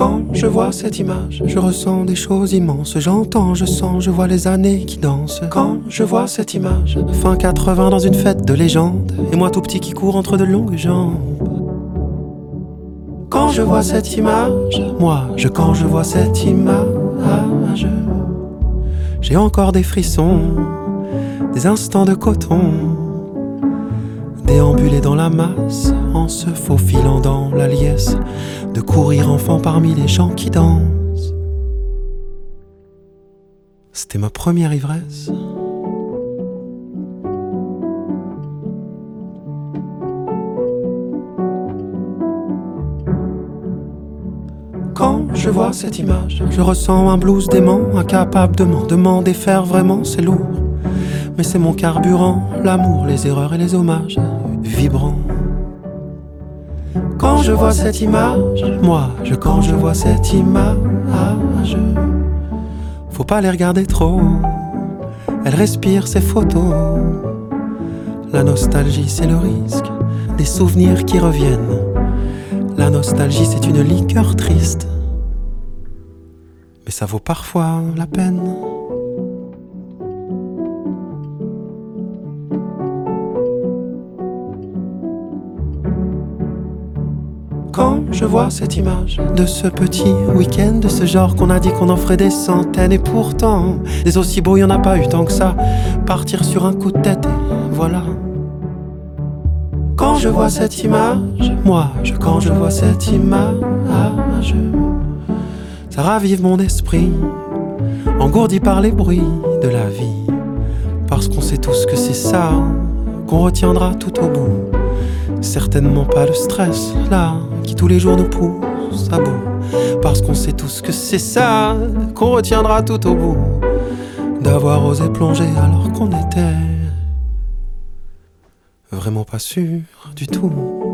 Quand je vois cette image, je ressens des choses immenses. J'entends, je sens, je vois les années qui dansent. Quand je vois cette image, fin 80 dans une fête de légende, et moi tout petit qui court entre de longues jambes. Quand je vois cette image, moi, je quand je vois cette image, j'ai encore des frissons, des instants de coton, déambuler dans la masse en se faufilant dans la liesse de courir enfant parmi les gens qui dansent. C'était ma première ivresse. Quand je vois cette image, je ressens un blues dément, incapable de m'en demander faire vraiment, c'est lourd. Mais c'est mon carburant, l'amour, les erreurs et les hommages, vibrants. Quand je vois cette image, moi, je quand je vois cette image, faut pas les regarder trop. Elle respire ses photos. La nostalgie, c'est le risque des souvenirs qui reviennent. Nostalgie, c'est une liqueur triste. Mais ça vaut parfois la peine. Quand je vois cette image de ce petit week-end, de ce genre qu'on a dit qu'on en ferait des centaines, et pourtant, des aussi beaux, y en a pas eu tant que ça. Partir sur un coup de tête, voilà. Je vois cette image, moi, je, quand je vois cette image, ça ravive mon esprit, engourdi par les bruits de la vie. Parce qu'on sait tous que c'est ça qu'on retiendra tout au bout. Certainement pas le stress, là, qui tous les jours nous pousse à bout. Parce qu'on sait tous que c'est ça qu'on retiendra tout au bout. D'avoir osé plonger alors qu'on était vraiment pas sûr du tout.